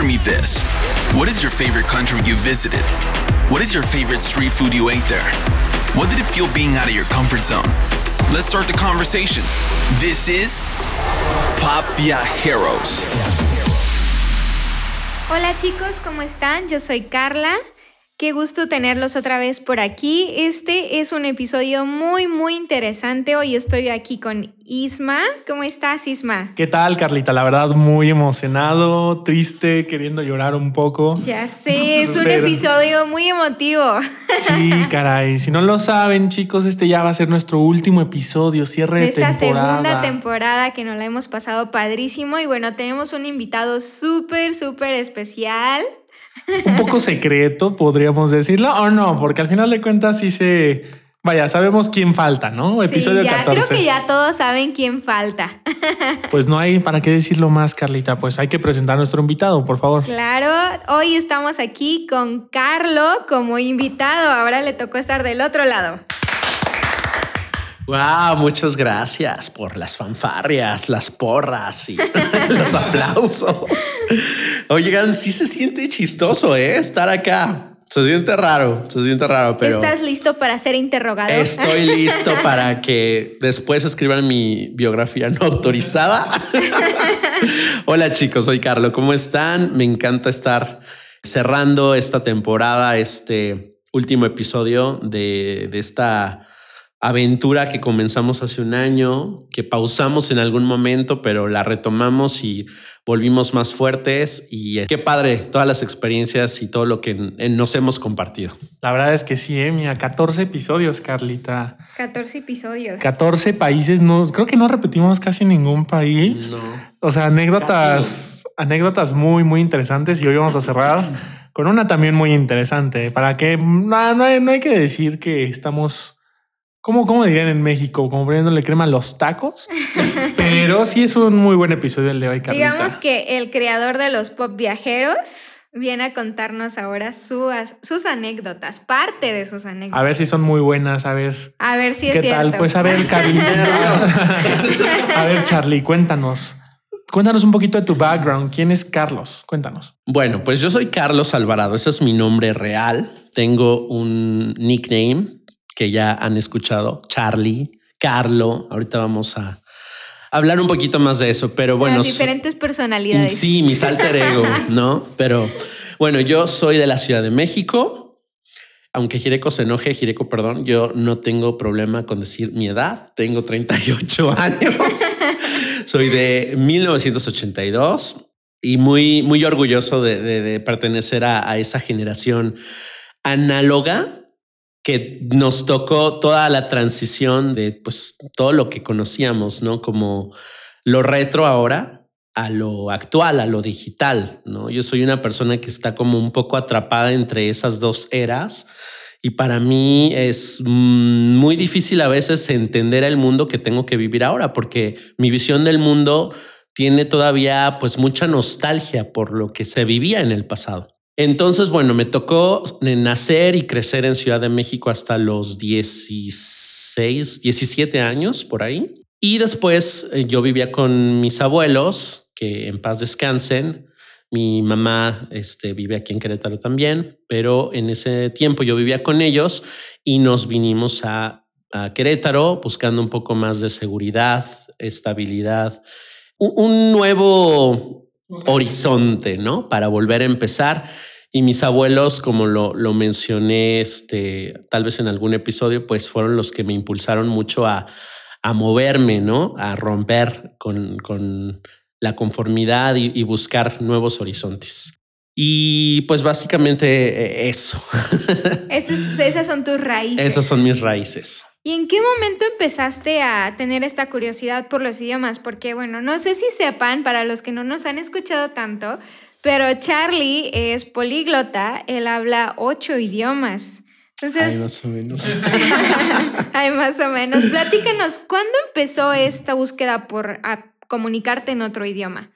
Answer me this What is your favorite country you visited? What is your favorite street food you ate there? What did it feel being out of your comfort zone? Let's start the conversation. This is Pop Viajeros. Hola chicos, ¿cómo están? Yo soy Carla. Qué gusto tenerlos otra vez por aquí. Este es un episodio muy, muy interesante. Hoy estoy aquí con Isma. ¿Cómo estás, Isma? ¿Qué tal, Carlita? La verdad, muy emocionado, triste, queriendo llorar un poco. Ya sé, es un episodio muy emotivo. Sí, caray. Si no lo saben, chicos, este ya va a ser nuestro último episodio, cierre de, esta segunda temporada que nos la hemos pasado padrísimo. Y bueno, tenemos un invitado súper, súper especial un poco secreto, podríamos decirlo, o no, porque al final de cuentas sí se... Vaya, sabemos quién falta, ¿no? Episodio sí, ya, Creo que ya todos saben quién falta. Pues no hay para qué decirlo más, Carlita. Pues hay que presentar a nuestro invitado, por favor. Claro, hoy estamos aquí con Carlo como invitado. Ahora le tocó estar del otro lado. Wow, muchas gracias por las fanfarrias, las porras y los aplausos. Oigan, sí se siente chistoso, ¿eh? Estar acá. Se siente raro, se siente raro, pero... ¿Estás listo para ser interrogado? Estoy listo para que después escriban mi biografía no autorizada. Hola chicos, soy Carlos, ¿cómo están? Me encanta estar cerrando esta temporada, este último episodio de, de esta aventura que comenzamos hace un año, que pausamos en algún momento, pero la retomamos y volvimos más fuertes. Y qué padre todas las experiencias y todo lo que nos hemos compartido. La verdad es que sí, ¿eh? mira, 14 episodios, Carlita. 14 episodios. 14 países, no, creo que no repetimos casi ningún país. No. O sea, anécdotas, anécdotas muy, muy interesantes y hoy vamos a cerrar. Con una también muy interesante, para que no, no hay que decir que estamos ¿Cómo, ¿Cómo dirían en México? Como poniéndole crema a los tacos. Pero sí es un muy buen episodio el de hoy, Carlita. Digamos que el creador de los pop viajeros viene a contarnos ahora sus anécdotas, parte de sus anécdotas. A ver si son muy buenas, a ver. A ver si es ¿Qué cierto. tal? Pues a ver, Carlita. a ver, Charlie, cuéntanos. Cuéntanos un poquito de tu background. ¿Quién es Carlos? Cuéntanos. Bueno, pues yo soy Carlos Alvarado. Ese es mi nombre real. Tengo un nickname que ya han escuchado, Charlie, Carlo. Ahorita vamos a hablar un poquito más de eso, pero bueno. Las diferentes personalidades. Sí, mis alter ego, ¿no? Pero bueno, yo soy de la Ciudad de México. Aunque Jireco se enoje, Jireco, perdón, yo no tengo problema con decir mi edad. Tengo 38 años. soy de 1982 y muy, muy orgulloso de, pertenecer a esa generación análoga que nos tocó toda la transición de pues todo lo que conocíamos, ¿no? Como lo retro ahora a lo actual, a lo digital, ¿no? Yo soy una persona que está como un poco atrapada entre esas dos eras y para mí es mm, muy difícil a veces entender el mundo que tengo que vivir ahora porque mi visión del mundo tiene todavía pues mucha nostalgia por lo que se vivía en el pasado. Entonces, bueno, me tocó nacer y crecer en Ciudad de México hasta los 16, 17 años por ahí. Y después eh, yo vivía con mis abuelos, que en paz descansen. Mi mamá este, vive aquí en Querétaro también, pero en ese tiempo yo vivía con ellos y nos vinimos a, a Querétaro buscando un poco más de seguridad, estabilidad, un nuevo horizonte, ¿no? Para volver a empezar. Y mis abuelos, como lo, lo mencioné, este, tal vez en algún episodio, pues fueron los que me impulsaron mucho a, a moverme, ¿no? A romper con, con la conformidad y, buscar nuevos horizontes. Y pues básicamente eh, eso. esas son tus raíces. Esas son mis raíces. ¿Y en qué momento empezaste a tener esta curiosidad por los idiomas? Porque, bueno, no sé si sepan, para los que no nos han escuchado tanto, pero Charlie es políglota, él habla ocho idiomas. Entonces, Ay, más o menos. Ay, más o menos. Platícanos, ¿cuándo empezó esta búsqueda por comunicarte en otro idioma?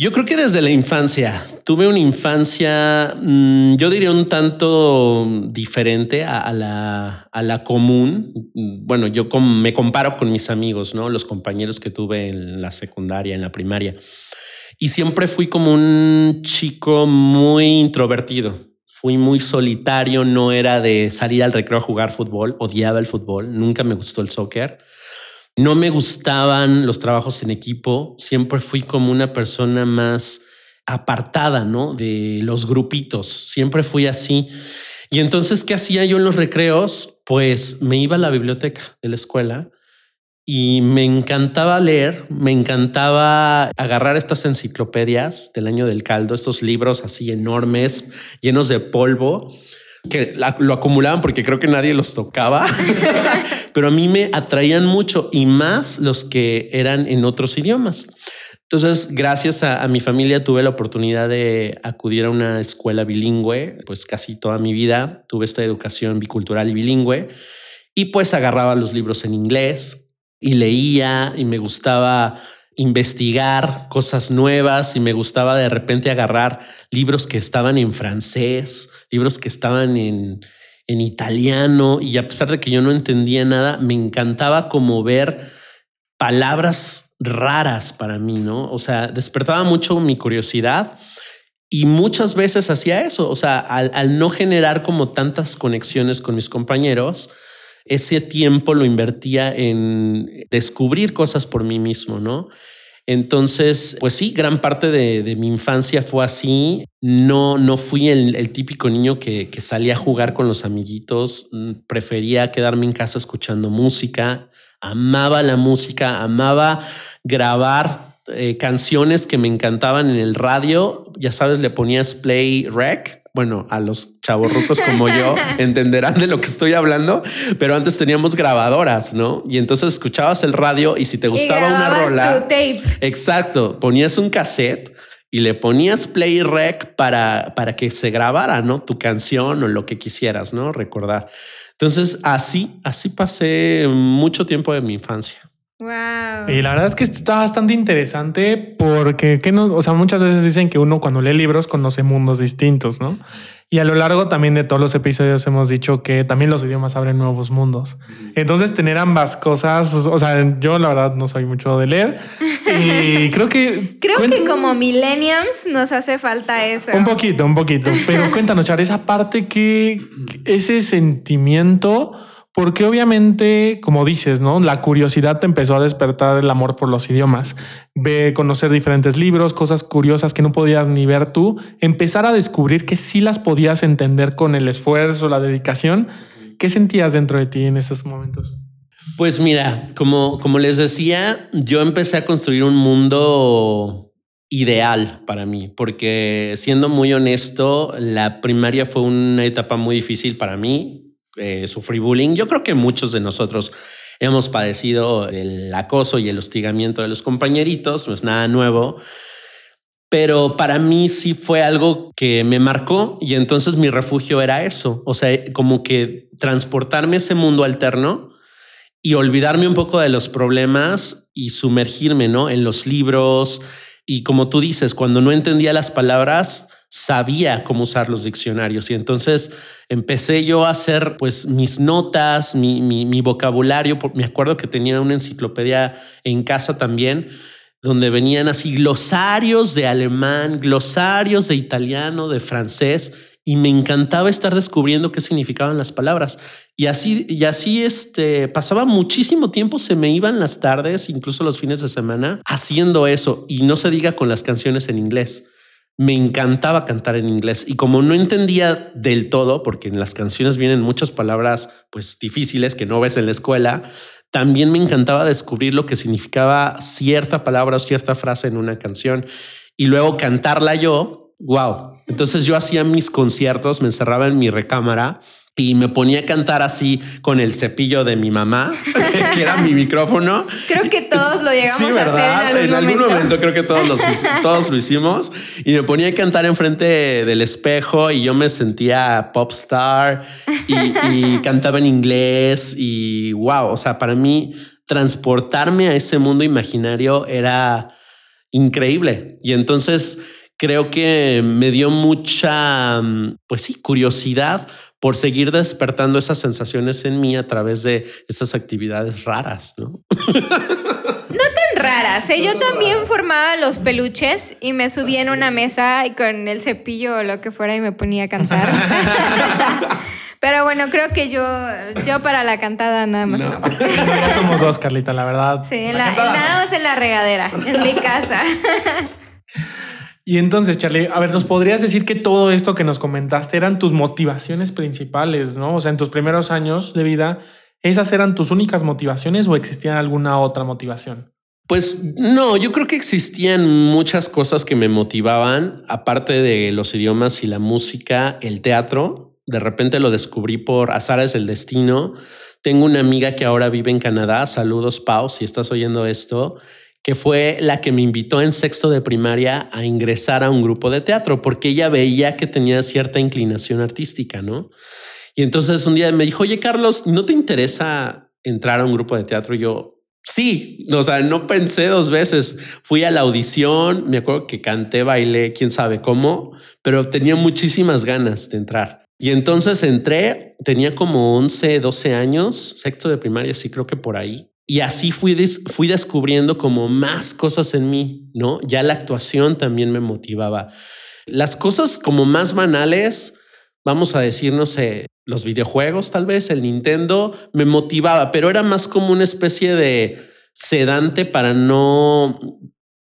Yo creo que desde la infancia. Tuve una infancia, mm, yo diría un tanto diferente a, la, a la común. Bueno, yo me comparo con mis amigos, ¿no? Los compañeros que tuve en la secundaria, en la primaria. Y siempre fui como un chico muy introvertido. Fui muy solitario, no era de salir al recreo a jugar fútbol, odiaba el fútbol, nunca me gustó el soccer. No me gustaban los trabajos en equipo, siempre fui como una persona más apartada, ¿no? De los grupitos, siempre fui así. Y entonces, ¿qué hacía yo en los recreos? Pues me iba a la biblioteca de la escuela y me encantaba leer, me encantaba agarrar estas enciclopedias del año del caldo, estos libros así enormes, llenos de polvo, que lo acumulaban porque creo que nadie los tocaba, pero a mí me atraían mucho y más los que eran en otros idiomas. Entonces, gracias a, mi familia tuve la oportunidad de acudir a una escuela bilingüe, pues casi toda mi vida tuve esta educación bicultural y bilingüe y pues agarraba los libros en inglés, y leía y me gustaba investigar cosas nuevas y me gustaba de repente agarrar libros que estaban en francés, libros que estaban en, en italiano y a pesar de que yo no entendía nada, me encantaba como ver palabras raras para mí, ¿no? O sea, despertaba mucho mi curiosidad y muchas veces hacía eso, o sea, al, al no generar como tantas conexiones con mis compañeros, ese tiempo lo invertía en descubrir cosas por mí mismo, ¿no? Entonces, pues sí, gran parte de, mi infancia fue así. No, no fui el, típico niño que, salía a jugar con los amiguitos. Mm, prefería quedarme en casa escuchando música. Amaba la música, amaba grabar eh, canciones que me encantaban en el radio. Ya sabes, le ponías play rec bueno, a los chavorrucos como yo entenderán de lo que estoy hablando, pero antes teníamos grabadoras, ¿no? Y entonces escuchabas el radio y si te gustaba una rola, tape. exacto, ponías un cassette y le ponías play rec para, para que se grabara, ¿no? Tu canción o lo que quisieras, ¿no? Recordar. Entonces, así, así pasé mucho tiempo de mi infancia. Wow. Y la verdad es que está bastante interesante porque que no, o sea, muchas veces dicen que uno cuando lee libros conoce mundos distintos, ¿no? Y a lo largo también de todos los episodios hemos dicho que también los idiomas abren nuevos mundos. Entonces, tener ambas cosas, o sea, yo la verdad no soy mucho de leer y creo que creo que como millennials nos hace falta eso. Un poquito, un poquito, pero cuéntanos, Char, esa parte que ese sentimiento porque obviamente, como dices, ¿no? La curiosidad te empezó a despertar el amor por los idiomas. Ve conocer diferentes libros, cosas curiosas que no podías ni ver tú, empezar a descubrir que sí las podías entender con el esfuerzo, la dedicación. ¿Qué sentías dentro de ti en esos momentos? Pues mira, como, como les decía, yo empecé a construir un mundo ideal para mí, porque siendo muy honesto, la primaria fue una etapa muy difícil para mí eh, sufrí bullying. Yo creo que muchos de nosotros hemos padecido el acoso y el hostigamiento de los compañeritos, no es nada nuevo. Pero para mí sí fue algo que me marcó y entonces mi refugio era eso, o sea, como que transportarme a ese mundo alterno y olvidarme un poco de los problemas y sumergirme, ¿no? En los libros y como tú dices, cuando no entendía las palabras, sabía cómo usar los diccionarios y entonces empecé yo a hacer pues mis notas, mi, mi, vocabulario. Me acuerdo que tenía una enciclopedia en casa también donde venían así glosarios de alemán, glosarios de italiano, de francés, y me encantaba estar descubriendo qué significaban las palabras. Y así, y así este, pasaba muchísimo tiempo, se me iban las tardes, incluso los fines de semana, haciendo eso. Y no se diga con las canciones en inglés me encantaba cantar en inglés y como no entendía del todo, porque en las canciones vienen muchas palabras pues difíciles que no ves en la escuela, también me encantaba descubrir lo que significaba cierta palabra o cierta frase en una canción y luego cantarla yo. Wow. Entonces yo hacía mis conciertos, me encerraba en mi recámara y me ponía a cantar así con el cepillo de mi mamá, que era mi micrófono. Creo que todos lo llegamos a hacer en algún, momento. Creo que todos, todos lo hicimos y me ponía a cantar enfrente del espejo y yo me sentía pop star y, cantaba en inglés y wow, o sea, para mí transportarme a ese mundo imaginario era increíble. Y entonces creo que me dio mucha, pues sí, curiosidad por seguir despertando esas sensaciones en mí a través de estas actividades raras, ¿no? No tan raras. ¿eh? Yo también formaba los peluches y me subía en una mesa y con el cepillo o lo que fuera y me ponía a cantar. Pero bueno, creo que yo, yo para la cantada nada más no. Somos dos, Carlita, la verdad. Sí, nada más en la regadera, en mi casa. Y entonces, Charlie, a ver, ¿nos podrías decir que todo esto que nos comentaste eran tus motivaciones principales, ¿no? O sea, en tus primeros años de vida, ¿esas eran tus únicas motivaciones o existía alguna otra motivación? Pues no, yo creo que existían muchas cosas que me motivaban, aparte de los idiomas y la música, el teatro. De repente lo descubrí por azares del destino. Tengo una amiga que ahora vive en Canadá. Saludos, Pau, si estás oyendo esto que fue la que me invitó en sexto de primaria a ingresar a un grupo de teatro, porque ella veía que tenía cierta inclinación artística, ¿no? Y entonces un día me dijo, oye, Carlos, ¿no te interesa entrar a un grupo de teatro? Y yo, sí, o sea, no pensé dos veces. Fui a la audición, me acuerdo que canté, bailé, quién sabe cómo, pero tenía muchísimas ganas de entrar. Y entonces entré, tenía como 11, 12 años, sexto de primaria, sí creo que por ahí. Y así fui, fui descubriendo como más cosas en mí, ¿no? Ya la actuación también me motivaba. Las cosas como más banales, vamos a decir, no sé, los videojuegos tal vez, el Nintendo, me motivaba, pero era más como una especie de sedante para no,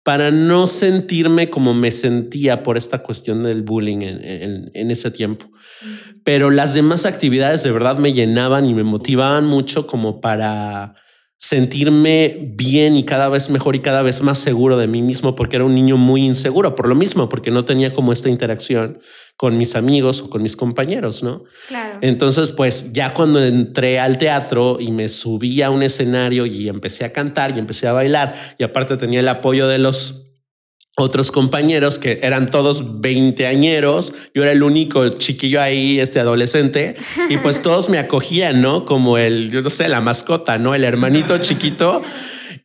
para no sentirme como me sentía por esta cuestión del bullying en, en, ese tiempo. Pero las demás actividades de verdad me llenaban y me motivaban mucho como para sentirme bien y cada vez mejor y cada vez más seguro de mí mismo porque era un niño muy inseguro por lo mismo, porque no tenía como esta interacción con mis amigos o con mis compañeros, ¿no? Claro. Entonces, pues ya cuando entré al teatro y me subí a un escenario y empecé a cantar y empecé a bailar y aparte tenía el apoyo de los otros compañeros que eran todos veinteañeros, yo era el único chiquillo ahí, este adolescente, y pues todos me acogían, ¿no? Como el, yo no sé, la mascota, ¿no? El hermanito chiquito.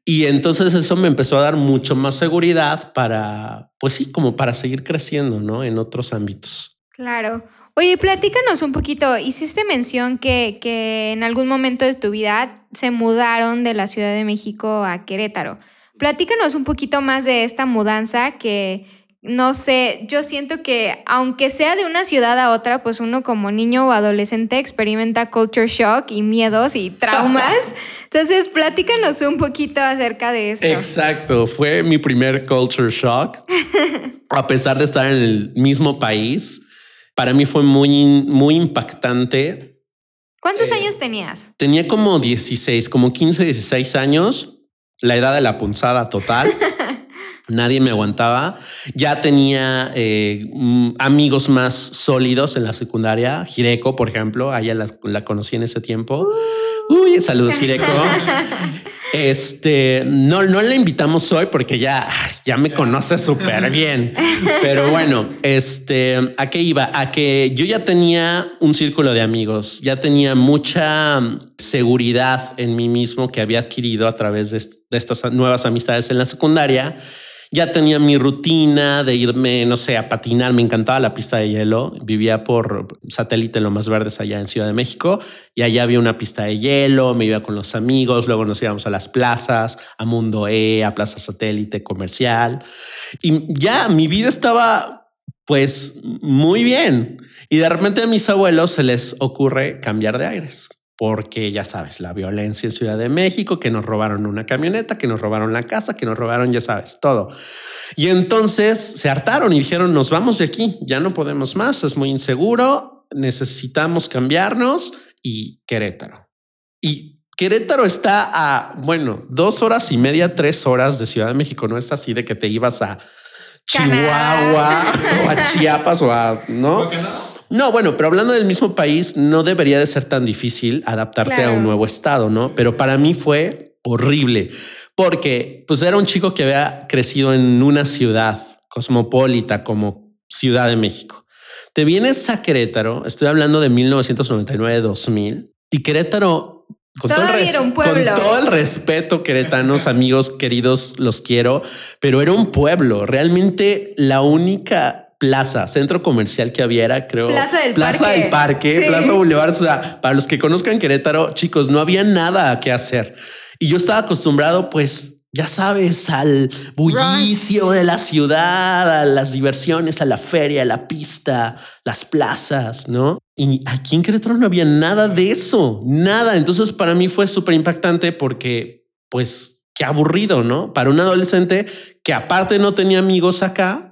Y entonces eso me empezó a dar mucho más seguridad para, pues sí, como para seguir creciendo, ¿no? En otros ámbitos. Claro. Oye, platícanos un poquito. Hiciste mención que, que en algún momento de tu vida se mudaron de la Ciudad de México a Querétaro. Platícanos un poquito más de esta mudanza que, no sé, yo siento que aunque sea de una ciudad a otra, pues uno como niño o adolescente experimenta culture shock y miedos y traumas. Entonces, platícanos un poquito acerca de esto. Exacto, fue mi primer culture shock. a pesar de estar en el mismo país, para mí fue muy, muy impactante. ¿Cuántos eh, años tenías? Tenía como 16, como 15, 16 años la edad de la punzada total. Nadie me aguantaba. Ya tenía eh, mm, amigos más sólidos en la secundaria. Jireco, por ejemplo, a ella la, conocí en ese tiempo. Uy, saludos, Jireco. Este, no, no la invitamos hoy porque ya, ya me conoce súper bien. Pero bueno, este, ¿a qué iba? A que yo ya tenía un círculo de amigos, ya tenía mucha seguridad en mí mismo que había adquirido a través de, de estas nuevas amistades en la secundaria ya tenía mi rutina de irme, no sé, a patinar. Me encantaba la pista de hielo. Vivía por satélite Lo Más Verdes allá en Ciudad de México y allá había una pista de hielo. Me iba con los amigos. Luego nos íbamos a las plazas, a Mundo E, a Plaza Satélite Comercial. Y ya mi vida estaba pues muy bien. Y de repente a mis abuelos se les ocurre cambiar de aires porque ya sabes, la violencia en Ciudad de México, que nos robaron una camioneta, que nos robaron la casa, que nos robaron, ya sabes, todo. Y entonces se hartaron y dijeron, nos vamos de aquí, ya no podemos más, es muy inseguro, necesitamos cambiarnos y Querétaro. Y Querétaro está a, bueno, dos horas y media, tres horas de Ciudad de México, no es así de que te ibas a Chihuahua o a Chiapas o a, ¿no? No, bueno, pero hablando del mismo país, no debería de ser tan difícil adaptarte a un nuevo estado, ¿no? Pero para mí fue horrible porque pues era un chico que había crecido en una ciudad cosmopolita como Ciudad de México. Te vienes a Querétaro, estoy hablando de 1999-2000 y Querétaro con todo, el con todo, el respeto, queretanos, amigos queridos, los quiero, pero era un pueblo. Realmente la única plaza, centro comercial que había era, creo, Plaza del Plaza Parque. del Parque, Sí. Plaza Boulevard. O sea, para los que conozcan Querétaro, chicos, no había nada que hacer. Y yo estaba acostumbrado, pues, ya sabes, al bullicio de la ciudad, a las diversiones, a la feria, a la pista, las plazas, ¿no? Y aquí en Querétaro no había nada de eso, nada. Entonces para mí fue súper impactante porque, pues, qué aburrido, ¿no? Para un adolescente que aparte no tenía amigos acá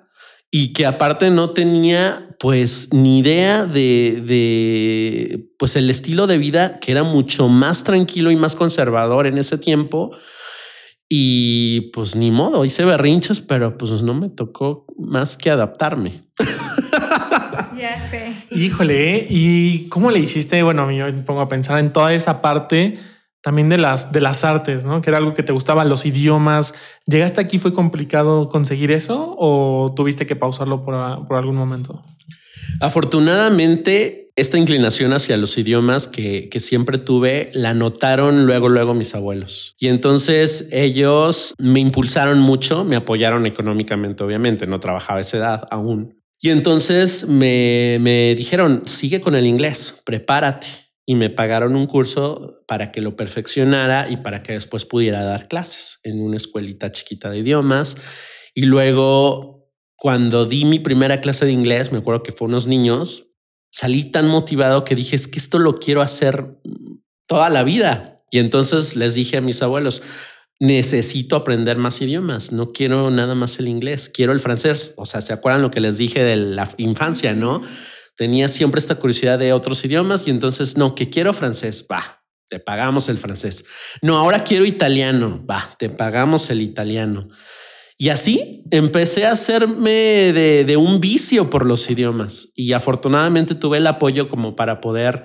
y que aparte no tenía, pues, ni idea de, de, pues, el estilo de vida que era mucho más tranquilo y más conservador en ese tiempo. Y pues ni modo, hice berrinches, pero pues no me tocó más que adaptarme. Ya sé. Híjole, ¿eh? ¿y cómo le hiciste? Bueno, a mí yo me pongo a pensar en toda esa parte también de las, de las artes, ¿no? Que era algo que te gustaban, los idiomas. ¿Llegaste aquí? ¿Fue complicado conseguir eso o tuviste que pausarlo por, por algún momento? Afortunadamente, esta inclinación hacia los idiomas que, que siempre tuve la notaron luego, luego mis abuelos. Y entonces ellos me impulsaron mucho, me apoyaron económicamente, obviamente, no trabajaba esa edad aún. Y entonces me, me dijeron, sigue con el inglés, prepárate. Y me pagaron un curso para que lo perfeccionara y para que después pudiera dar clases en una escuelita chiquita de idiomas. Y luego, cuando di mi primera clase de inglés, me acuerdo que fue unos niños, salí tan motivado que dije, es que esto lo quiero hacer toda la vida. Y entonces les dije a mis abuelos, necesito aprender más idiomas, no quiero nada más el inglés, quiero el francés. O sea, ¿se acuerdan lo que les dije de la infancia, no? Tenía siempre esta curiosidad de otros idiomas y entonces, no, que quiero francés, va, te pagamos el francés. No, ahora quiero italiano, va, te pagamos el italiano. Y así empecé a hacerme de, de, un vicio por los idiomas y afortunadamente tuve el apoyo como para poder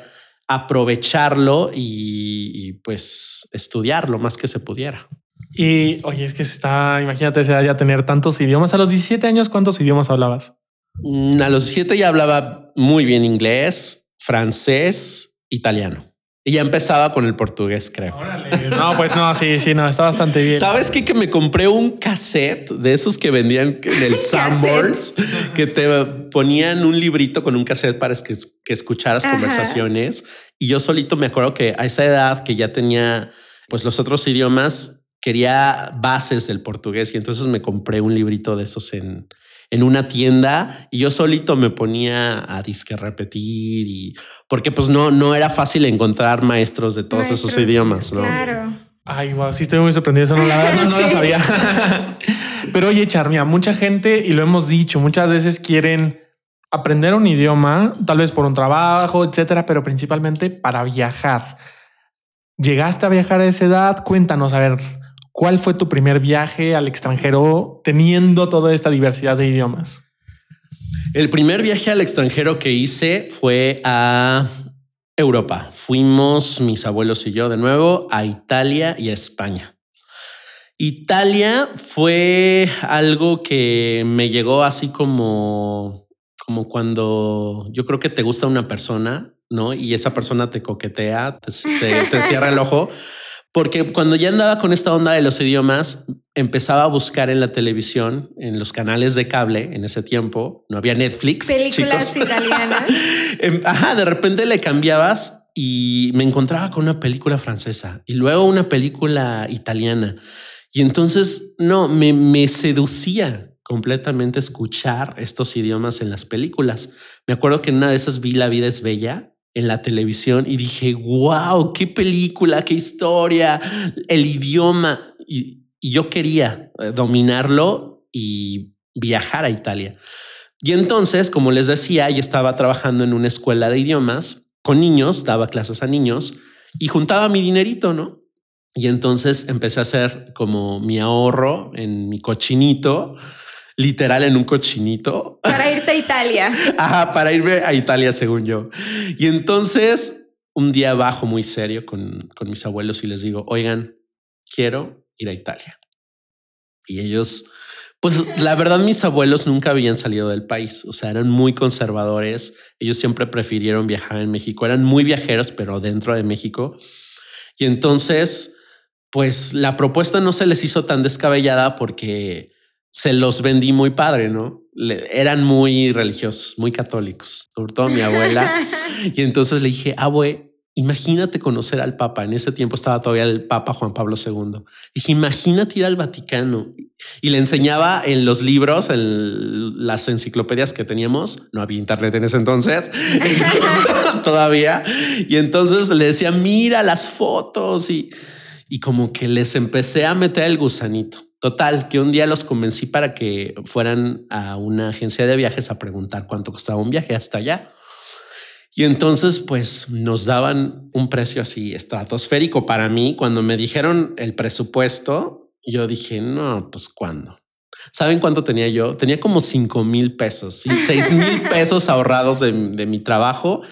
aprovecharlo y, pues estudiar lo más que se pudiera. Y oye, es que está, imagínate ya tener tantos idiomas. A los 17 años, ¿cuántos idiomas hablabas? Mm, A los 17 ya hablaba muy bien inglés, francés, italiano. Y ya empezaba con el portugués, creo. Órale. No, pues no, sí, sí, no, está bastante bien. ¿Sabes qué? Que me compré un cassette de esos que vendían en el Sanborns, que te ponían un librito con un cassette para que, que escucharas Ajá. conversaciones. Y yo solito me acuerdo que a esa edad que ya tenía pues los otros idiomas, quería bases del portugués y entonces me compré un librito de esos en, en una tienda y yo solito me ponía a disque repetir y porque pues no, no era fácil encontrar maestros de todos Maestros, esos idiomas, ¿no? Claro. Ay, wow, sí estoy muy sorprendido. Eso no, la verdad, no, no lo Sí. sabía. Pero oye, Charmia, mucha gente, y lo hemos dicho, muchas veces quieren aprender un idioma, tal vez por un trabajo, etcétera, pero principalmente para viajar. ¿Llegaste a viajar a esa edad? Cuéntanos, a ver, ¿cuál fue tu primer viaje al extranjero teniendo toda esta diversidad de idiomas? El primer viaje al extranjero que hice fue a Europa. Fuimos mis abuelos y yo de nuevo a Italia y a España. Italia fue algo que me llegó así como, como cuando yo creo que te gusta una persona, ¿no? Y esa persona te coquetea, te, te- te cierra el ojo. Porque cuando ya andaba con esta onda de los idiomas, empezaba a buscar en la televisión, en los canales de cable, en ese tiempo, no había Netflix. Películas chicos. italianas. Em, Ajá, de repente le cambiabas y me encontraba con una película francesa y luego una película italiana. Y entonces, no, me, me seducía completamente escuchar estos idiomas en las películas. Me acuerdo que en una de esas vi La vida es bella en la televisión y dije, wow, qué película, qué historia, el idioma. Y, yo quería eh, dominarlo y viajar a Italia. Y entonces, como les decía, yo estaba trabajando en una escuela de idiomas con niños, daba clases a niños y juntaba mi dinerito, ¿no? Y entonces empecé a hacer como mi ahorro en mi cochinito, literal en un cochinito, Para irte a Italia. Ajá, para irme a Italia, según yo. Y entonces, un día bajo muy serio con, con mis abuelos y les digo, oigan, quiero ir a Italia. Y ellos, pues la verdad, mis abuelos nunca habían salido del país, o sea, eran muy conservadores. Ellos siempre prefirieron viajar en México, eran muy viajeros, pero dentro de México. Y entonces, pues la propuesta no se les hizo tan descabellada porque se los vendí muy padre, ¿no? eran muy religiosos, muy católicos, sobre todo mi abuela. y entonces le dije, abue, Imagínate conocer al Papa. En ese tiempo estaba todavía el Papa Juan Pablo II. Dije, imagínate ir al Vaticano. Y le enseñaba en los libros, en las enciclopedias que teníamos. No había internet en ese entonces todavía. Y entonces le decía, mira las fotos y, y como que les empecé a meter el gusanito. Total, que un día los convencí para que fueran a una agencia de viajes a preguntar cuánto costaba un viaje hasta allá. Y entonces, pues nos daban un precio así estratosférico para mí. Cuando me dijeron el presupuesto, yo dije, no, pues cuándo. ¿Saben cuánto tenía yo? Tenía como cinco mil pesos, y seis mil pesos ahorrados de, mi trabajo.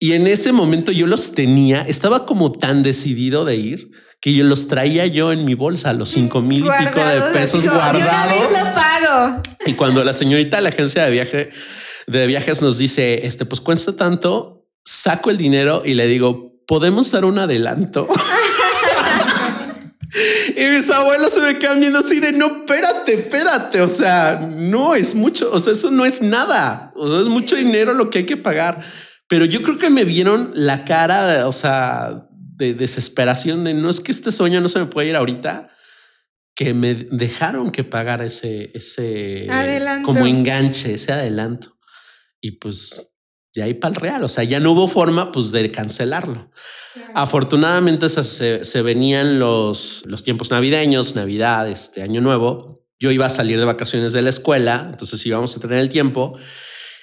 Y en ese momento yo los tenía, estaba como tan decidido de ir que yo los traía yo en mi bolsa, los cinco mil y pico de pesos guardados. pago. Y cuando la señorita de la agencia de viaje de viajes nos dice, este, pues cuesta tanto, saco el dinero y le digo, ¿podemos dar un adelanto? y mis abuelos se me quedan viendo así de, no, espérate, espérate, o sea, no es mucho, o sea, eso no es nada, o sea, es mucho dinero lo que hay que pagar. Pero yo creo que me vieron la cara, o sea, de desesperación de no es que este sueño no se me puede ir ahorita, que me dejaron que pagar ese, ese como enganche, ese adelanto y pues de ahí para el real. O sea, ya no hubo forma pues de cancelarlo. Afortunadamente se, se, venían los, los tiempos navideños, Navidad, este año nuevo. Yo iba a salir de vacaciones de la escuela, entonces íbamos a tener el tiempo.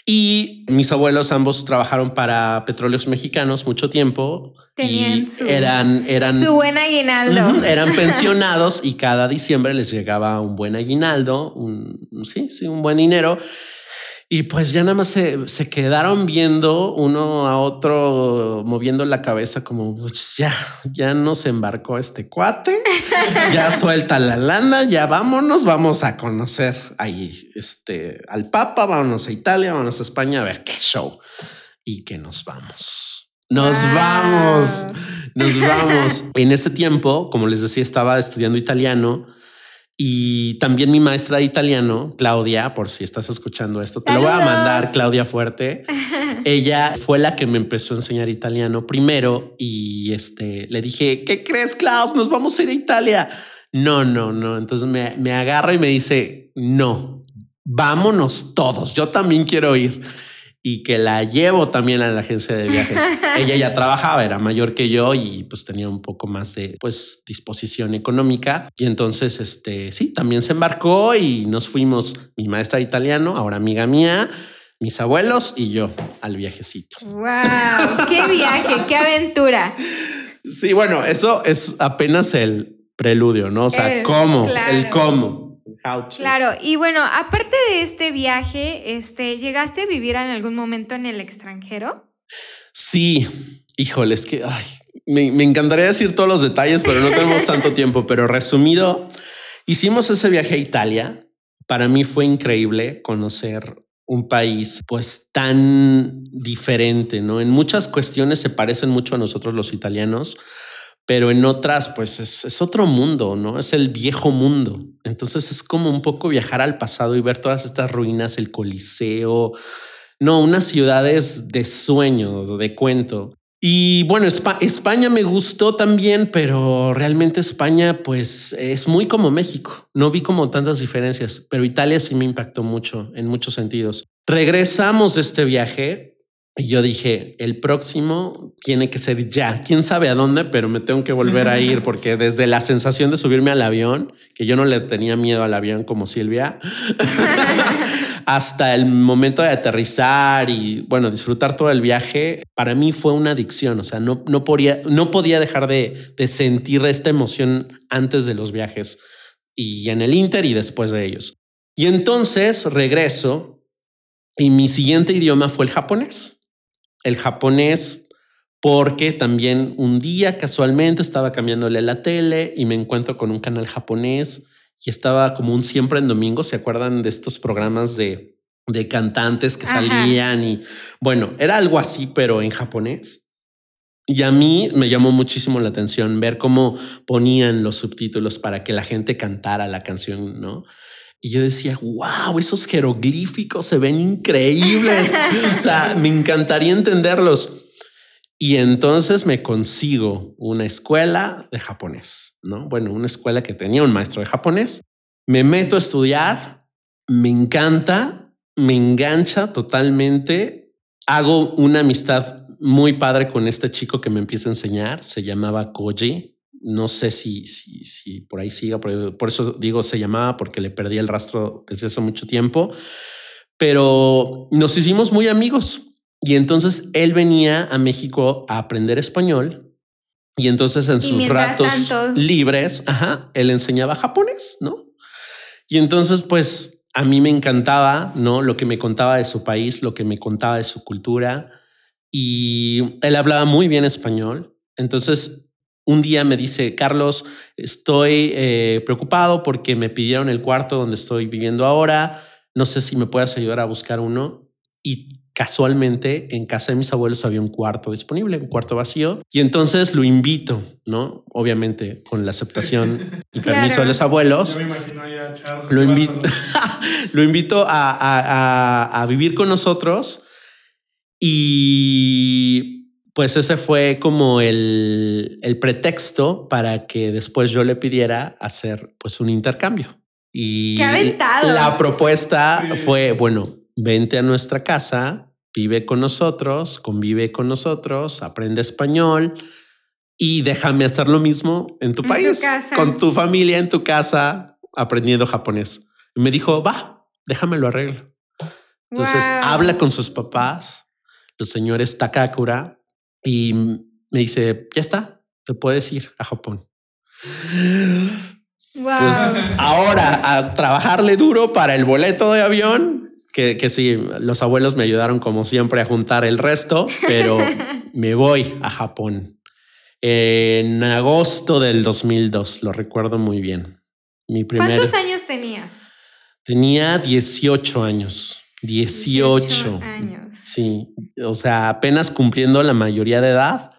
Y mis abuelos ambos trabajaron para petróleos mexicanos mucho tiempo. Tenían su, eran, eran, su buen aguinaldo. eran pensionados y cada diciembre les llegaba un buen aguinaldo, un, sí, sí, un buen dinero. Y pues ya nada más se, se, quedaron viendo uno a otro, moviendo la cabeza como pues ya, ya nos embarcó este cuate, ya suelta la lana, ya vámonos, vamos a conocer ahí este, al Papa, vámonos a Italia, vámonos a España a ver qué show y que nos vamos. Nos vamos, nos vamos. En ese tiempo, como les decía, estaba estudiando italiano y también mi maestra de italiano, Claudia, por si estás escuchando esto, te lo voy a mandar, Claudia Fuerte. Ella fue la que me empezó a enseñar italiano primero y este le dije, ¿qué crees, Klaus? Nos vamos a ir a Italia. No, no, no. Entonces me, me agarra y me dice, no, vámonos todos. Yo también quiero ir y que la llevo también a la agencia de viajes. Ella ya trabajaba, era mayor que yo y pues tenía un poco más de pues disposición económica y entonces este sí, también se embarcó y nos fuimos mi maestra de italiano, ahora amiga mía, mis abuelos y yo al viajecito. Wow, qué viaje, qué aventura. Sí, bueno, eso es apenas el preludio, ¿no? O sea, cómo, el cómo. Claro, y bueno, aparte de este viaje, este, ¿llegaste a vivir en algún momento en el extranjero? Sí, híjole, es que me, me encantaría decir todos los detalles, pero no tenemos tanto tiempo. Pero resumido, hicimos ese viaje a Italia. Para mí fue increíble conocer un país pues tan diferente, ¿no? En muchas cuestiones se parecen mucho a nosotros los italianos, pero en otras pues es, otro mundo, ¿no? Es el viejo mundo. Entonces es como un poco viajar al pasado y ver todas estas ruinas, el Coliseo, no, unas ciudades de sueño, de cuento. Y bueno, España me gustó también, pero realmente España pues es muy como México. No vi como tantas diferencias, pero Italia sí me impactó mucho en muchos sentidos. Regresamos de este viaje y yo dije, el próximo tiene que ser ya. Quién sabe a dónde, pero me tengo que volver a ir porque desde la sensación de subirme al avión, que yo no le tenía miedo al avión como Silvia, hasta el momento de aterrizar y bueno, disfrutar todo el viaje, para mí fue una adicción. O sea, no, no, podía, no podía dejar de, de sentir esta emoción antes de los viajes y en el Inter y después de ellos. Y entonces regreso y mi siguiente idioma fue el japonés el japonés porque también un día casualmente estaba cambiándole la tele y me encuentro con un canal japonés y estaba como un siempre en domingo. ¿Se acuerdan de estos programas de, de cantantes que salían? Y bueno, era algo así, pero en japonés. Y a mí me llamó muchísimo la atención ver cómo ponían los subtítulos para que la gente cantara la canción, ¿no? Y yo decía, wow, esos jeroglíficos se ven increíbles. o sea, me encantaría entenderlos. Y entonces me consigo una escuela de japonés, ¿no? Bueno, una escuela que tenía un maestro de japonés. Me meto a estudiar, me encanta, me engancha totalmente. Hago una amistad muy padre con este chico que me empieza a enseñar. Se llamaba Koji. No sé si, si, si por ahí siga, por, por eso digo se llamaba porque le perdí el rastro desde hace mucho tiempo. Pero nos hicimos muy amigos y entonces él venía a México a aprender español y entonces en sus ratos libres, ajá, él enseñaba japonés, ¿no? Y entonces pues a mí me encantaba, ¿no? Lo que me contaba de su país, lo que me contaba de su cultura y él hablaba muy bien español. Entonces un día me dice, Carlos, estoy eh, preocupado porque me pidieron el cuarto donde estoy viviendo ahora. No sé si me puedes ayudar a buscar uno. Y casualmente en casa de mis abuelos había un cuarto disponible, un cuarto vacío. Y entonces lo invito, ¿no? Obviamente con la aceptación y permiso de los abuelos. lo, invito, lo invito a, a, vivir con nosotros. Y pues ese fue como el, el pretexto para que después yo le pidiera hacer pues un intercambio. Y la propuesta fue, bueno, vente a nuestra casa, vive con nosotros, convive con nosotros, aprende español y déjame hacer lo mismo en tu país, con tu familia, en tu casa, aprendiendo japonés. Y me dijo, va, déjame lo arreglo. Entonces habla con sus papás, los señores Takakura, y me dice, ya está, te puedes ir a Japón. Pues ahora a trabajarle duro para el boleto de avión que, que sí, los abuelos me ayudaron como siempre a juntar el resto, pero me voy a Japón en agosto del 2002, lo recuerdo muy bien. Mi primer, ¿Cuántos años tenías? Tenía 18 años. 18, años. Sí, o sea, apenas cumpliendo la mayoría de edad,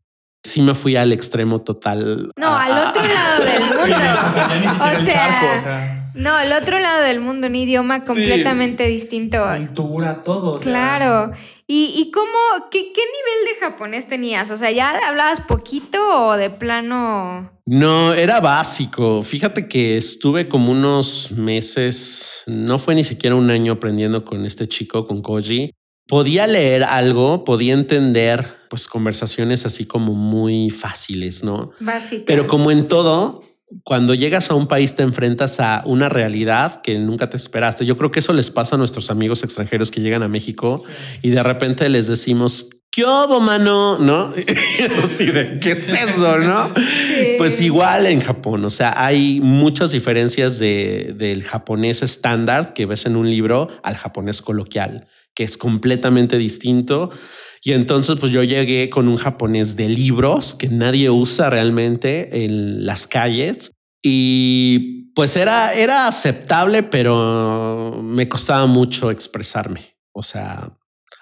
sí me fui al extremo total. No, al otro lado del mundo. o sea no, el otro lado del mundo, un idioma completamente distinto. Cultura, todo. Claro. ¿Y, y cómo, qué, qué, nivel de japonés tenías? O sea, ¿ya hablabas poquito o de plano? No, era básico. Fíjate que estuve como unos meses, no fue ni siquiera un año aprendiendo con este chico, con Koji. Podía leer algo, podía entender pues conversaciones así como muy fáciles, ¿no? Básicas. Pero como en todo, cuando llegas a un país te enfrentas a una realidad que nunca te esperaste. Yo creo que eso les pasa a nuestros amigos extranjeros que llegan a México y de repente les decimos, ¿qué hubo, mano? ¿No? eso sí, ¿qué es eso? ¿No? Pues igual en Japón, o sea, hay muchas diferencias de, del japonés estándar que ves en un libro al japonés coloquial, que es completamente distinto. Y entonces pues yo llegué con un japonés de libros que nadie usa realmente en las calles y pues era, era aceptable, pero me costaba mucho expresarme. O sea,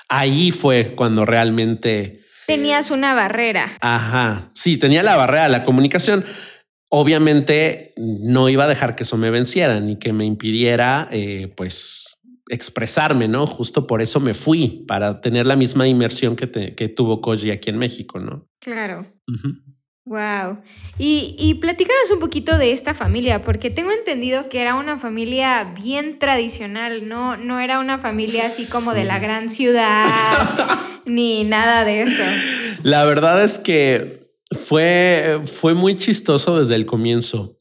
ahí fue cuando realmente... Tenías una barrera. Ajá, sí, tenía la barrera, la comunicación. Obviamente no iba a dejar que eso me venciera ni que me impidiera, eh, pues, expresarme, ¿no? Justo por eso me fui, para tener la misma inmersión que, que tuvo Koji aquí en México, ¿no? Claro. Wow. Y, y platícanos un poquito de esta familia, porque tengo entendido que era una familia bien tradicional, no, no era una familia así como de la gran ciudad, ni nada de eso. La verdad es que fue, fue muy chistoso desde el comienzo.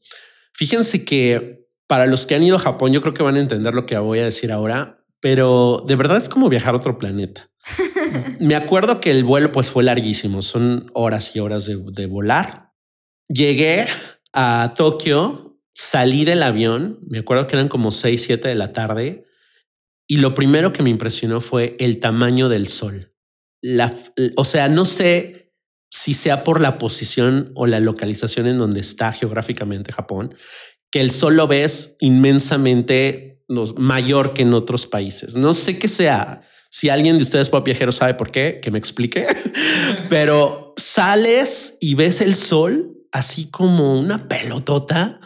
Fíjense que para los que han ido a Japón, yo creo que van a entender lo que voy a decir ahora, pero de verdad es como viajar a otro planeta. Me acuerdo que el vuelo pues fue larguísimo, son horas y horas de, de volar. Llegué a Tokio, salí del avión, me acuerdo que eran como 6, 7 de la tarde, y lo primero que me impresionó fue el tamaño del sol. La, o sea, no sé si sea por la posición o la localización en donde está geográficamente Japón, que el sol lo ves inmensamente mayor que en otros países. No sé qué sea. Si alguien de ustedes fue viajero sabe por qué, que me explique. Pero sales y ves el sol así como una pelotota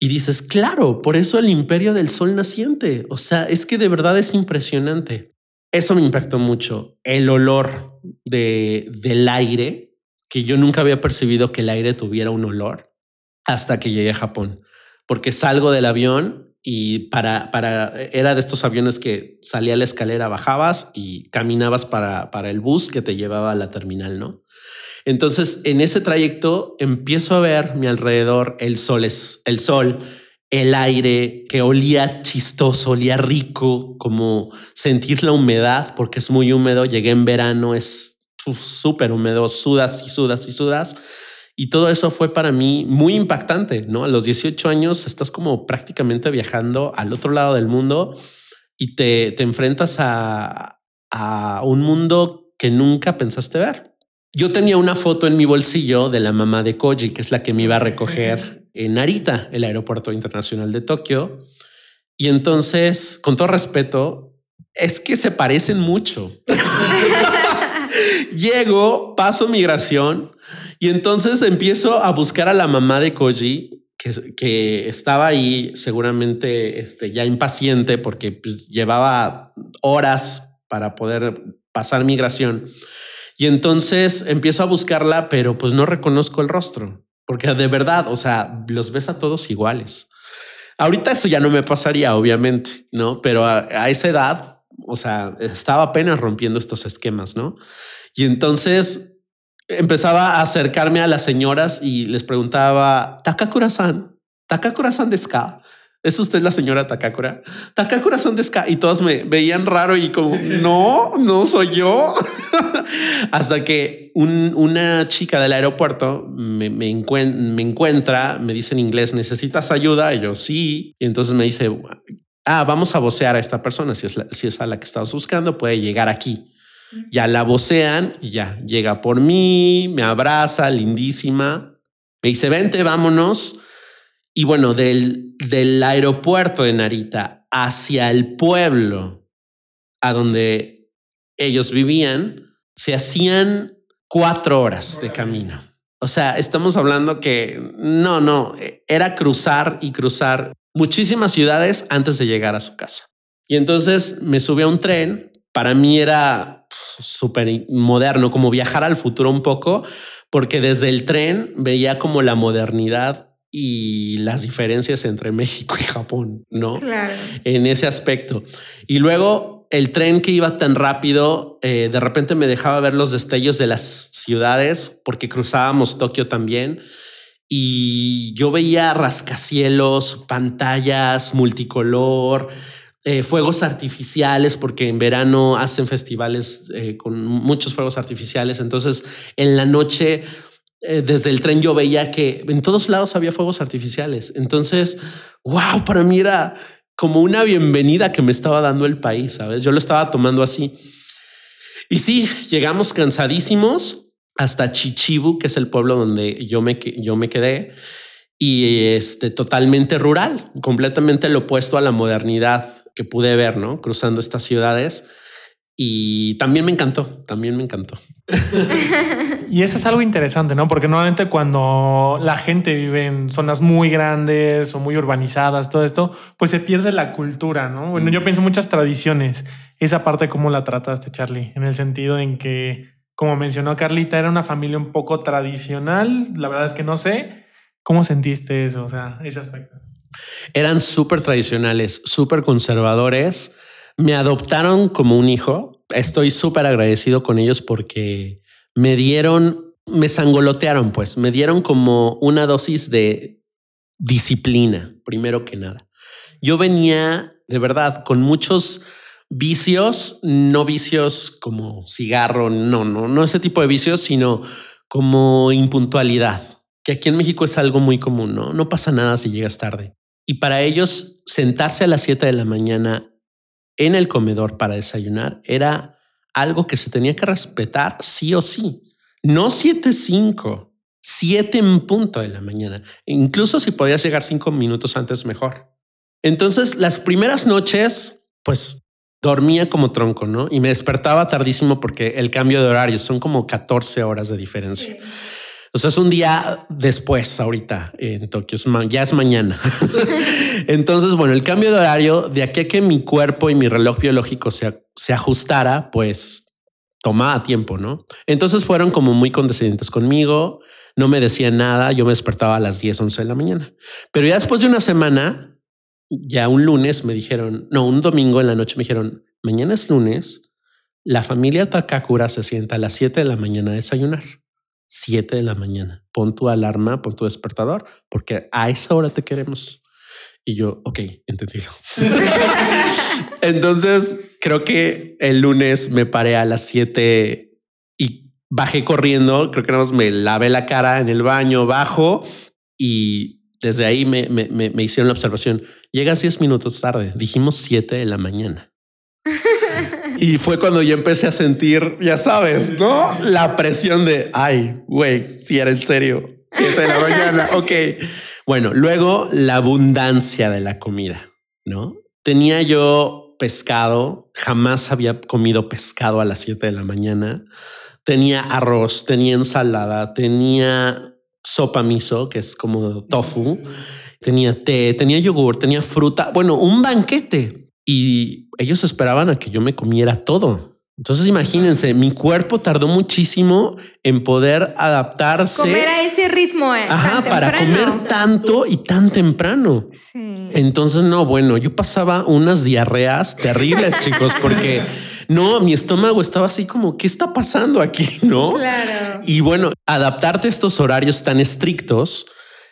Y dices, claro, por eso el imperio del sol naciente. O sea, es que de verdad es impresionante. Eso me impactó mucho. El olor de, del aire, que yo nunca había percibido que el aire tuviera un olor hasta que llegué a Japón. Porque salgo del avión y para, para, era de estos aviones que salía la escalera, bajabas y caminabas para, para el bus que te llevaba a la terminal, ¿no? Entonces, en ese trayecto empiezo a ver mi alrededor el sol, es el sol, el aire que olía chistoso, olía rico, como sentir la humedad, porque es muy húmedo. Llegué en verano, es súper húmedo, sudas y sudas y sudas. Y todo eso fue para mí muy impactante, ¿no? A los 18 años estás como prácticamente viajando al otro lado del mundo y te, te enfrentas a, a un mundo que nunca pensaste ver. Yo tenía una foto en mi bolsillo de la mamá de Koji, que es la que me iba a recoger en Narita, el aeropuerto internacional de Tokio. Y entonces, con todo respeto, es que se parecen mucho. Llego, paso migración y entonces empiezo a buscar a la mamá de Koji, que, que estaba ahí seguramente este, ya impaciente porque pues, llevaba horas para poder pasar migración. Y entonces empiezo a buscarla, pero pues no reconozco el rostro, porque de verdad, o sea, los ves a todos iguales. Ahorita eso ya no me pasaría, obviamente, ¿no? Pero a, esa edad, o sea, estaba apenas rompiendo estos esquemas, ¿no? Y entonces empezaba a acercarme a las señoras y les preguntaba, ¿Takakura-san? ¿Takakura-san de ska? ¿Es usted la señora Takakura? Takakura son de Ska. Y todos me veían raro y como, no, no soy yo. Hasta que una chica del aeropuerto me, me, encuentra, me dice en inglés, ¿necesitas ayuda? Y yo, sí. Y entonces me dice, ah, vamos a vocear a esta persona. Si es, si es a la que estás buscando, puede llegar aquí. Ya la vocean y ya llega por mí, me abraza, lindísima. Me dice, vente, vámonos. Y bueno, del, del aeropuerto de Narita hacia el pueblo a donde ellos vivían, se hacían cuatro horas de camino. O sea, estamos hablando que no, no, era cruzar y cruzar muchísimas ciudades antes de llegar a su casa. Y entonces me subí a un tren. Para mí era súper moderno, como viajar al futuro un poco, porque desde el tren veía como la modernidad y las diferencias entre México y Japón, ¿no? Claro. En ese aspecto. Y luego el tren que iba tan rápido, eh, de repente me dejaba ver los destellos de las ciudades porque cruzábamos Tokio también. Y yo veía rascacielos, pantallas multicolor, eh, fuegos artificiales, porque en verano hacen festivales eh, con muchos fuegos artificiales. Entonces, en la noche eh, desde el tren yo veía que en todos lados había fuegos artificiales. Entonces, wow, para mí era como una bienvenida que me estaba dando el país, ¿sabes? Yo lo estaba tomando así. Y sí, llegamos cansadísimos hasta Chichibu, que es el pueblo donde yo me, yo me quedé, y este totalmente rural, completamente lo opuesto a la modernidad que pude ver, ¿no? Cruzando estas ciudades. Y también me encantó, también me encantó. y eso es algo interesante, ¿no? Porque normalmente cuando la gente vive en zonas muy grandes o muy urbanizadas, todo esto, pues se pierde la cultura, ¿no? Bueno, yo pienso muchas tradiciones. Esa parte, ¿cómo la trataste, Charlie? En el sentido en que, como mencionó Carlita, era una familia un poco tradicional. La verdad es que no sé. ¿Cómo sentiste eso? O sea, ese aspecto. Eran súper tradicionales, súper conservadores me adoptaron como un hijo. Estoy súper agradecido con ellos porque me dieron, me sangolotearon, pues me dieron como una dosis de disciplina, primero que nada. Yo venía de verdad con muchos vicios, no vicios como cigarro, no, no, no ese tipo de vicios, sino como impuntualidad, que aquí en México es algo muy común, ¿no? No pasa nada si llegas tarde. Y para ellos, sentarse a las 7 de la mañana en el comedor para desayunar era algo que se tenía que respetar sí o sí. No 7, 5, 7 en punto de la mañana. Incluso si podías llegar cinco minutos antes, mejor. Entonces, las primeras noches, pues dormía como tronco, ¿no? Y me despertaba tardísimo porque el cambio de horario son como 14 horas de diferencia. O sea, es un día después ahorita en Tokio, ya es mañana. Entonces, bueno, el cambio de horario de aquí a que mi cuerpo y mi reloj biológico se, se ajustara, pues tomaba tiempo, ¿no? Entonces fueron como muy condescendientes conmigo, no me decían nada, yo me despertaba a las 10, 11 de la mañana. Pero ya después de una semana, ya un lunes me dijeron, no, un domingo en la noche me dijeron, mañana es lunes, la familia Takakura se sienta a las 7 de la mañana a desayunar. 7 de la mañana. Pon tu alarma, pon tu despertador, porque a esa hora te queremos. Y yo, ok, entendido. Entonces, creo que el lunes me paré a las 7 y bajé corriendo. Creo que nada más me lavé la cara en el baño, bajo y desde ahí me, me, me hicieron la observación. Llegas 10 minutos tarde. Dijimos 7 de la mañana. Y fue cuando yo empecé a sentir, ya sabes, ¿no? La presión de, ay, güey, si era en serio, siete de la mañana, ok. Bueno, luego la abundancia de la comida, ¿no? Tenía yo pescado, jamás había comido pescado a las 7 de la mañana. Tenía arroz, tenía ensalada, tenía sopa miso, que es como tofu, tenía té, tenía yogur, tenía fruta, bueno, un banquete y ellos esperaban a que yo me comiera todo. Entonces imagínense, mi cuerpo tardó muchísimo en poder adaptarse. Comer a ese ritmo. Eh, Ajá, para comer tanto y tan temprano. Sí. Entonces, no, bueno, yo pasaba unas diarreas terribles, chicos, porque no, mi estómago estaba así como, ¿qué está pasando aquí? No. Claro. Y bueno, adaptarte a estos horarios tan estrictos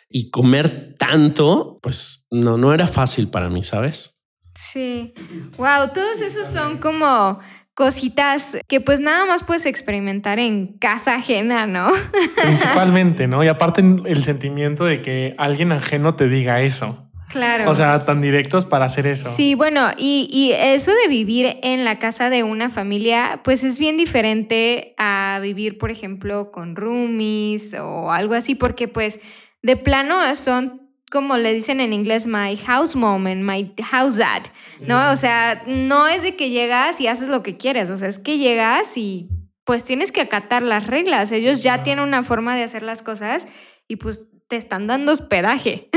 y comer tanto, pues no, no era fácil para mí, ¿sabes? Sí. Wow, todos esos son como cositas que pues nada más puedes experimentar en casa ajena, ¿no? Principalmente, ¿no? Y aparte el sentimiento de que alguien ajeno te diga eso. Claro. O sea, tan directos para hacer eso. Sí, bueno, y, y, eso de vivir en la casa de una familia, pues es bien diferente a vivir, por ejemplo, con roomies o algo así, porque pues de plano son como le dicen en inglés, my house mom and my house dad, ¿no? O sea, no es de que llegas y haces lo que quieres, o sea, es que llegas y pues tienes que acatar las reglas. Ellos ya tienen una forma de hacer las cosas y pues te están dando hospedaje.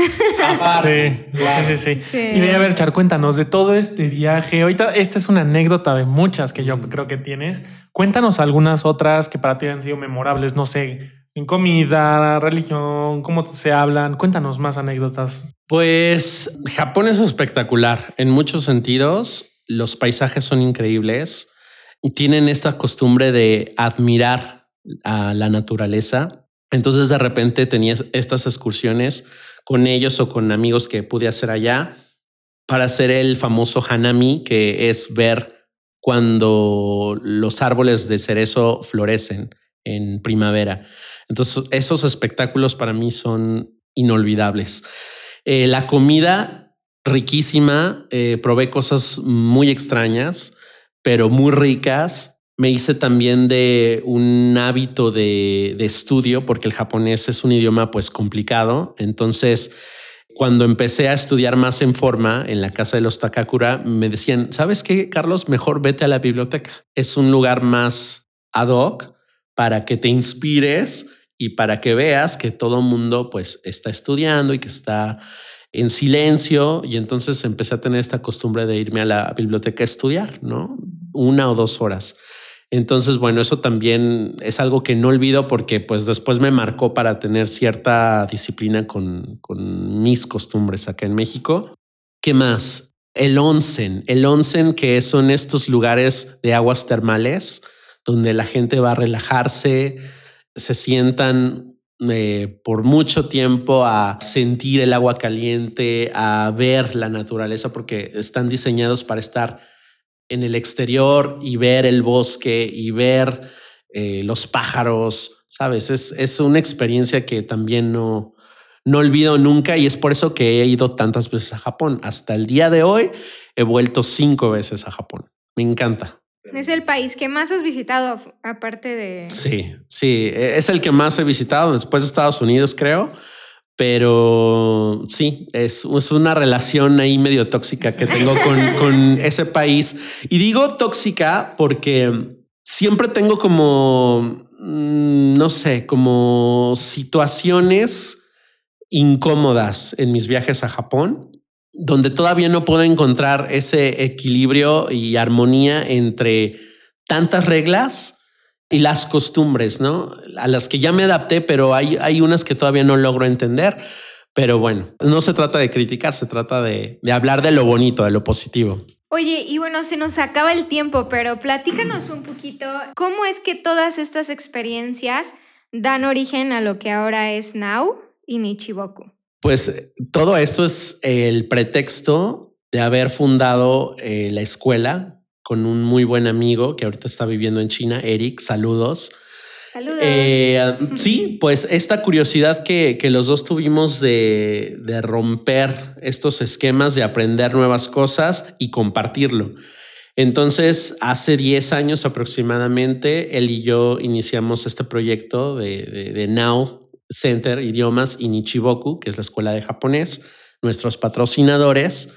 Sí, sí, sí, Y a ver, Char, cuéntanos de todo este viaje. Ahorita esta es una anécdota de muchas que yo creo que tienes. Cuéntanos algunas otras que para ti han sido memorables, no sé, en comida, religión, cómo se hablan. Cuéntanos más anécdotas. Pues Japón es espectacular en muchos sentidos. Los paisajes son increíbles. Tienen esta costumbre de admirar a la naturaleza. Entonces de repente tenía estas excursiones con ellos o con amigos que pude hacer allá para hacer el famoso hanami, que es ver cuando los árboles de cerezo florecen en primavera. Entonces, esos espectáculos para mí son inolvidables. Eh, la comida riquísima, eh, probé cosas muy extrañas, pero muy ricas. Me hice también de un hábito de, estudio, porque el japonés es un idioma pues complicado. Entonces, cuando empecé a estudiar más en forma en la casa de los Takakura, me decían, ¿sabes qué, Carlos? Mejor vete a la biblioteca. Es un lugar más ad hoc para que te inspires y para que veas que todo mundo pues está estudiando y que está en silencio y entonces empecé a tener esta costumbre de irme a la biblioteca a estudiar, ¿no? Una o dos horas. Entonces, bueno, eso también es algo que no olvido porque pues después me marcó para tener cierta disciplina con, con mis costumbres acá en México. ¿Qué más? El onsen, el onsen que son estos lugares de aguas termales donde la gente va a relajarse, se sientan eh, por mucho tiempo a sentir el agua caliente, a ver la naturaleza, porque están diseñados para estar en el exterior y ver el bosque y ver eh, los pájaros, ¿sabes? Es, es una experiencia que también no, no olvido nunca y es por eso que he ido tantas veces a Japón. Hasta el día de hoy he vuelto cinco veces a Japón. Me encanta. Es el país que más has visitado, aparte de... Sí, sí, e, es el que más he visitado después de Estados Unidos, creo. Pero sí, es, es una relación ahí medio tóxica que tengo con, con ese país. Y digo tóxica porque siempre tengo como mm, no sé, como situaciones incómodas en mis viajes a Japón, donde todavía no puedo encontrar ese equilibrio y armonía entre tantas reglas y las costumbres, ¿no? A las que ya me adapté, pero hay, hay unas que todavía no logro entender. Pero bueno, no se trata de criticar, se trata de, de hablar de lo bonito, de lo positivo. Oye, y bueno, se nos acaba el tiempo, pero platícanos un poquito cómo es que todas estas experiencias dan origen a lo que ahora es Now y Nichiboku. Pues todo esto es el pretexto de haber fundado eh, la escuela con un muy buen amigo que ahorita está viviendo en China, Eric, saludos. Saludos. Eh, sí, pues esta curiosidad que, que los dos tuvimos de, de, romper estos esquemas, de aprender nuevas cosas y compartirlo. Entonces, hace 10 años aproximadamente, él y yo iniciamos este proyecto de, de, de Now Center Idiomas y Nichiboku, que es la escuela de japonés, nuestros patrocinadores.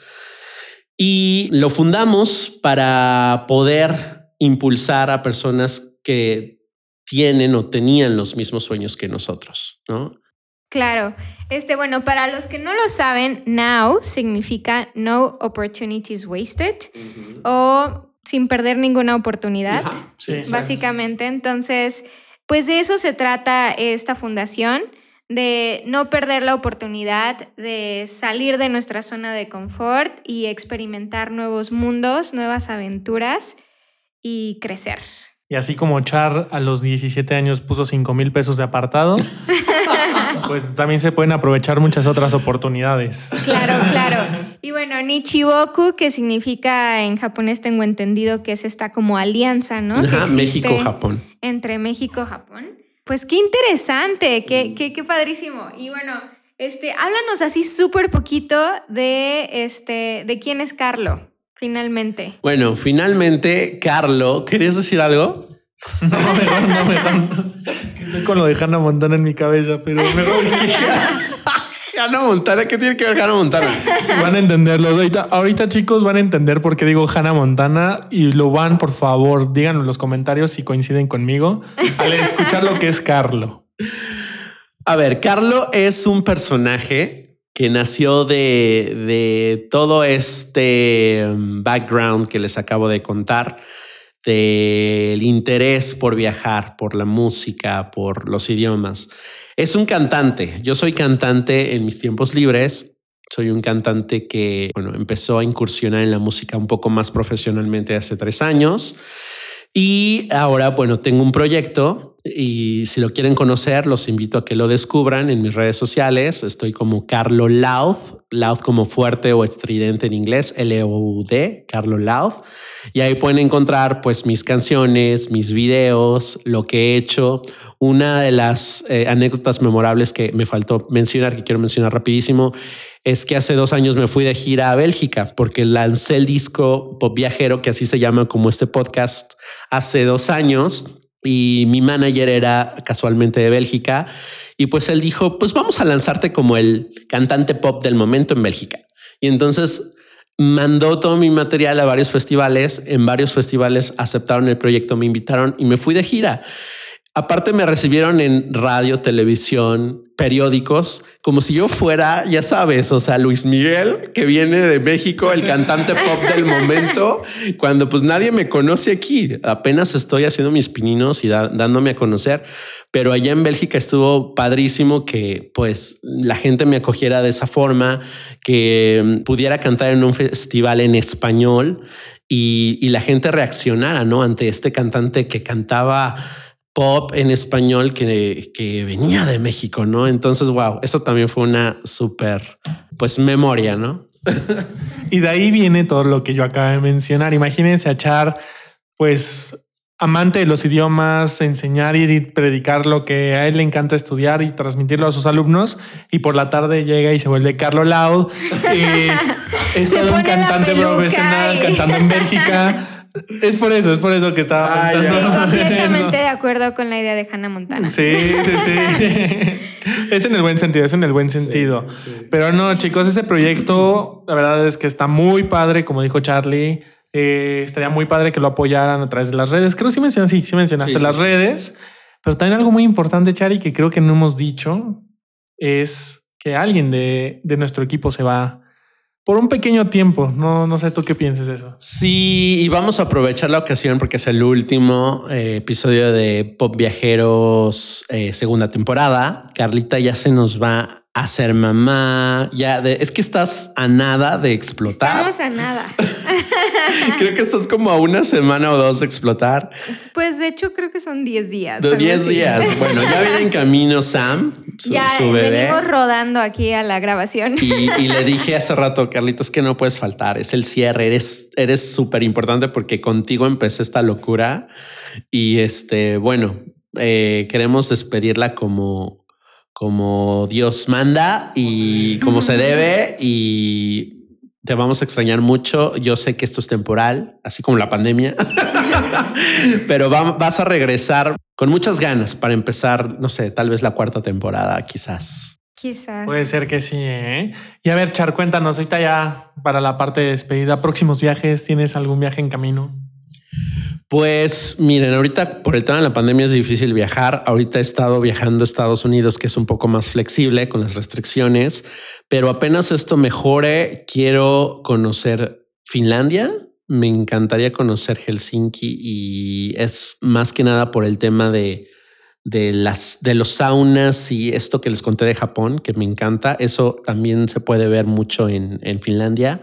Y lo fundamos para poder impulsar a personas que tienen o tenían los mismos sueños que nosotros, ¿no? Claro. Este, bueno, para los que no lo saben, now significa no opportunities wasted uh -huh. o sin perder ninguna oportunidad, sí, básicamente. Entonces, pues de eso se trata esta fundación, de no perder la oportunidad de salir de nuestra zona de confort y experimentar nuevos mundos, nuevas aventuras y crecer. Y así como Char a los 17 años puso 5 mil pesos de apartado, pues también se pueden aprovechar muchas otras oportunidades. Claro, claro. Y bueno, Nichiboku, que significa en japonés tengo entendido que es esta como alianza, ¿no? Ajá, México-Japón. Entre México Japón. Pues qué interesante, qué, qué, qué padrísimo. Y bueno, este, háblanos así súper poquito de, este, de quién es Carlo finalmente. Bueno, finalmente, Carlo, ¿querías decir algo? No, mejor no, mejor. Estoy con lo de Hannah Montana en mi cabeza, pero mejor Hannah Montana, ¿qué tiene que ver Hannah Montana? Van a entenderlo. Ahorita, ahorita, chicos, van a entender por qué digo Hannah Montana y lo van, por favor, díganlo en los comentarios si coinciden conmigo al escuchar lo que es Carlo. A ver, Carlo es un personaje que nació de, de, todo este background que les acabo de contar, del interés por viajar, por la música, por los idiomas. Es un cantante. Yo soy cantante en mis tiempos libres. Soy un cantante que bueno, empezó a incursionar en la música un poco más profesionalmente hace tres años. Y ahora, bueno, tengo un proyecto y si lo quieren conocer, los invito a que lo descubran en mis redes sociales. Estoy como Carlo Loud, Loud como fuerte o estridente en inglés, L-O-U-D, Carlo Loud. Y ahí pueden encontrar pues mis canciones, mis videos, lo que he hecho. Una de las eh, anécdotas memorables que me faltó mencionar, que quiero mencionar rapidísimo, es que hace dos años me fui de gira a Bélgica porque lancé el disco Pop Viajero, que así se llama como este podcast, hace dos años y mi manager era casualmente de Bélgica y pues él dijo, pues vamos a lanzarte como el cantante pop del momento en Bélgica. Y entonces mandó todo mi material a varios festivales, en varios festivales aceptaron el proyecto, me invitaron y me fui de gira. Aparte me recibieron en radio, televisión, periódicos, como si yo fuera, ya sabes, o sea, Luis Miguel, que viene de México, el cantante pop del momento, cuando pues nadie me conoce aquí. Apenas estoy haciendo mis pininos y dándome a conocer, pero allá en Bélgica estuvo padrísimo que pues la gente me acogiera de esa forma, que pudiera cantar en un festival en español y, y la gente reaccionara, ¿no? Ante este cantante que cantaba pop en español que, que, venía de México, ¿no? Entonces, wow, eso también fue una súper, pues, memoria, ¿no? y de ahí viene todo lo que yo acabo de mencionar. Imagínense a Char, pues, amante de los idiomas, enseñar y predicar lo que a él le encanta estudiar y transmitirlo a sus alumnos. Y por la tarde llega y se vuelve Carlo Loud. Y es todo un cantante profesional y... cantando en Bélgica. Es por eso, es por eso que estaba ah, pensando. Sí, completamente de acuerdo con la idea de Hannah Montana. Sí, sí, sí. es en el buen sentido, es en el buen sentido. Sí, sí. Pero no, chicos, ese proyecto, la verdad es que está muy padre, como dijo Charlie. Eh, estaría muy padre que lo apoyaran a través de las redes. Creo que sí mencionaste, sí, sí mencionaste las redes. Pero también algo muy importante, Chari, que creo que no hemos dicho, es que alguien de, de nuestro equipo se va por un pequeño tiempo. No, no sé tú qué pienses eso. Sí, y vamos a aprovechar la ocasión porque es el último eh, episodio de Pop Viajeros eh, segunda temporada. Carlita ya se nos va a ser mamá. Ya es que estás a nada de explotar. Estamos a nada. creo que estás como a una semana o dos de explotar. Pues de hecho creo que son 10 días. De 10 días. Bueno, ya viene en camino Sam, su, ya bebé. venimos rodando aquí a la grabación. Y, le dije hace rato, Carlitos, que no puedes faltar. Es el cierre. Eres, eres súper importante porque contigo empecé esta locura. Y este, bueno, eh, queremos despedirla como como Dios manda y como se debe y te vamos a extrañar mucho. Yo sé que esto es temporal, así como la pandemia, pero vas a regresar con muchas ganas para empezar, no sé, tal vez la cuarta temporada, quizás. Quizás. Puede ser que sí. ¿eh? Y a ver, Char, cuéntanos ahorita ya para la parte de despedida, próximos viajes, ¿tienes algún viaje en camino? Pues miren, ahorita por el tema de la pandemia es difícil viajar. Ahorita he estado viajando a Estados Unidos, que es un poco más flexible con las restricciones, pero apenas esto mejore, quiero conocer Finlandia. Me encantaría conocer Helsinki y es más que nada por el tema de, de las de los saunas y esto que les conté de Japón, que me encanta. Eso también se puede ver mucho en, en Finlandia.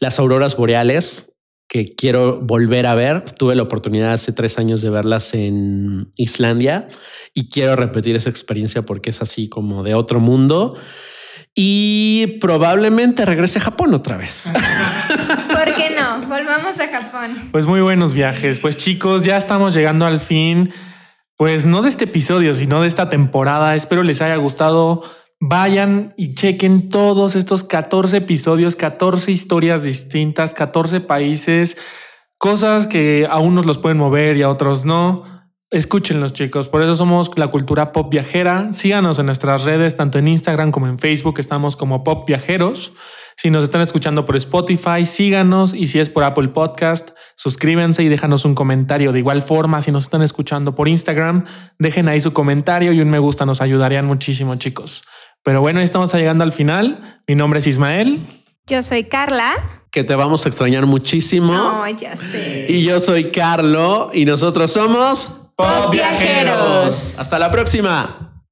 Las auroras boreales, que quiero volver a ver. Tuve la oportunidad hace tres años de verlas en Islandia y quiero repetir esa experiencia porque es así como de otro mundo. Y probablemente regrese a Japón otra vez. ¿Por qué no? Volvamos a Japón. Pues muy buenos viajes. Pues chicos, ya estamos llegando al fin. Pues no de este episodio, sino de esta temporada. Espero les haya gustado Vayan y chequen todos estos 14 episodios, 14 historias distintas, 14 países, cosas que a unos los pueden mover y a otros no. Escúchenlos chicos, por eso somos la cultura pop viajera. Síganos en nuestras redes, tanto en Instagram como en Facebook, estamos como pop viajeros. Si nos están escuchando por Spotify, síganos y si es por Apple Podcast, suscríbanse y déjanos un comentario. De igual forma, si nos están escuchando por Instagram, dejen ahí su comentario y un me gusta, nos ayudarían muchísimo chicos. Pero bueno, estamos llegando al final. Mi nombre es Ismael. Yo soy Carla. Que te vamos a extrañar muchísimo. No, ya sé. Y yo soy Carlo y nosotros somos Pop Viajeros. Hasta la próxima.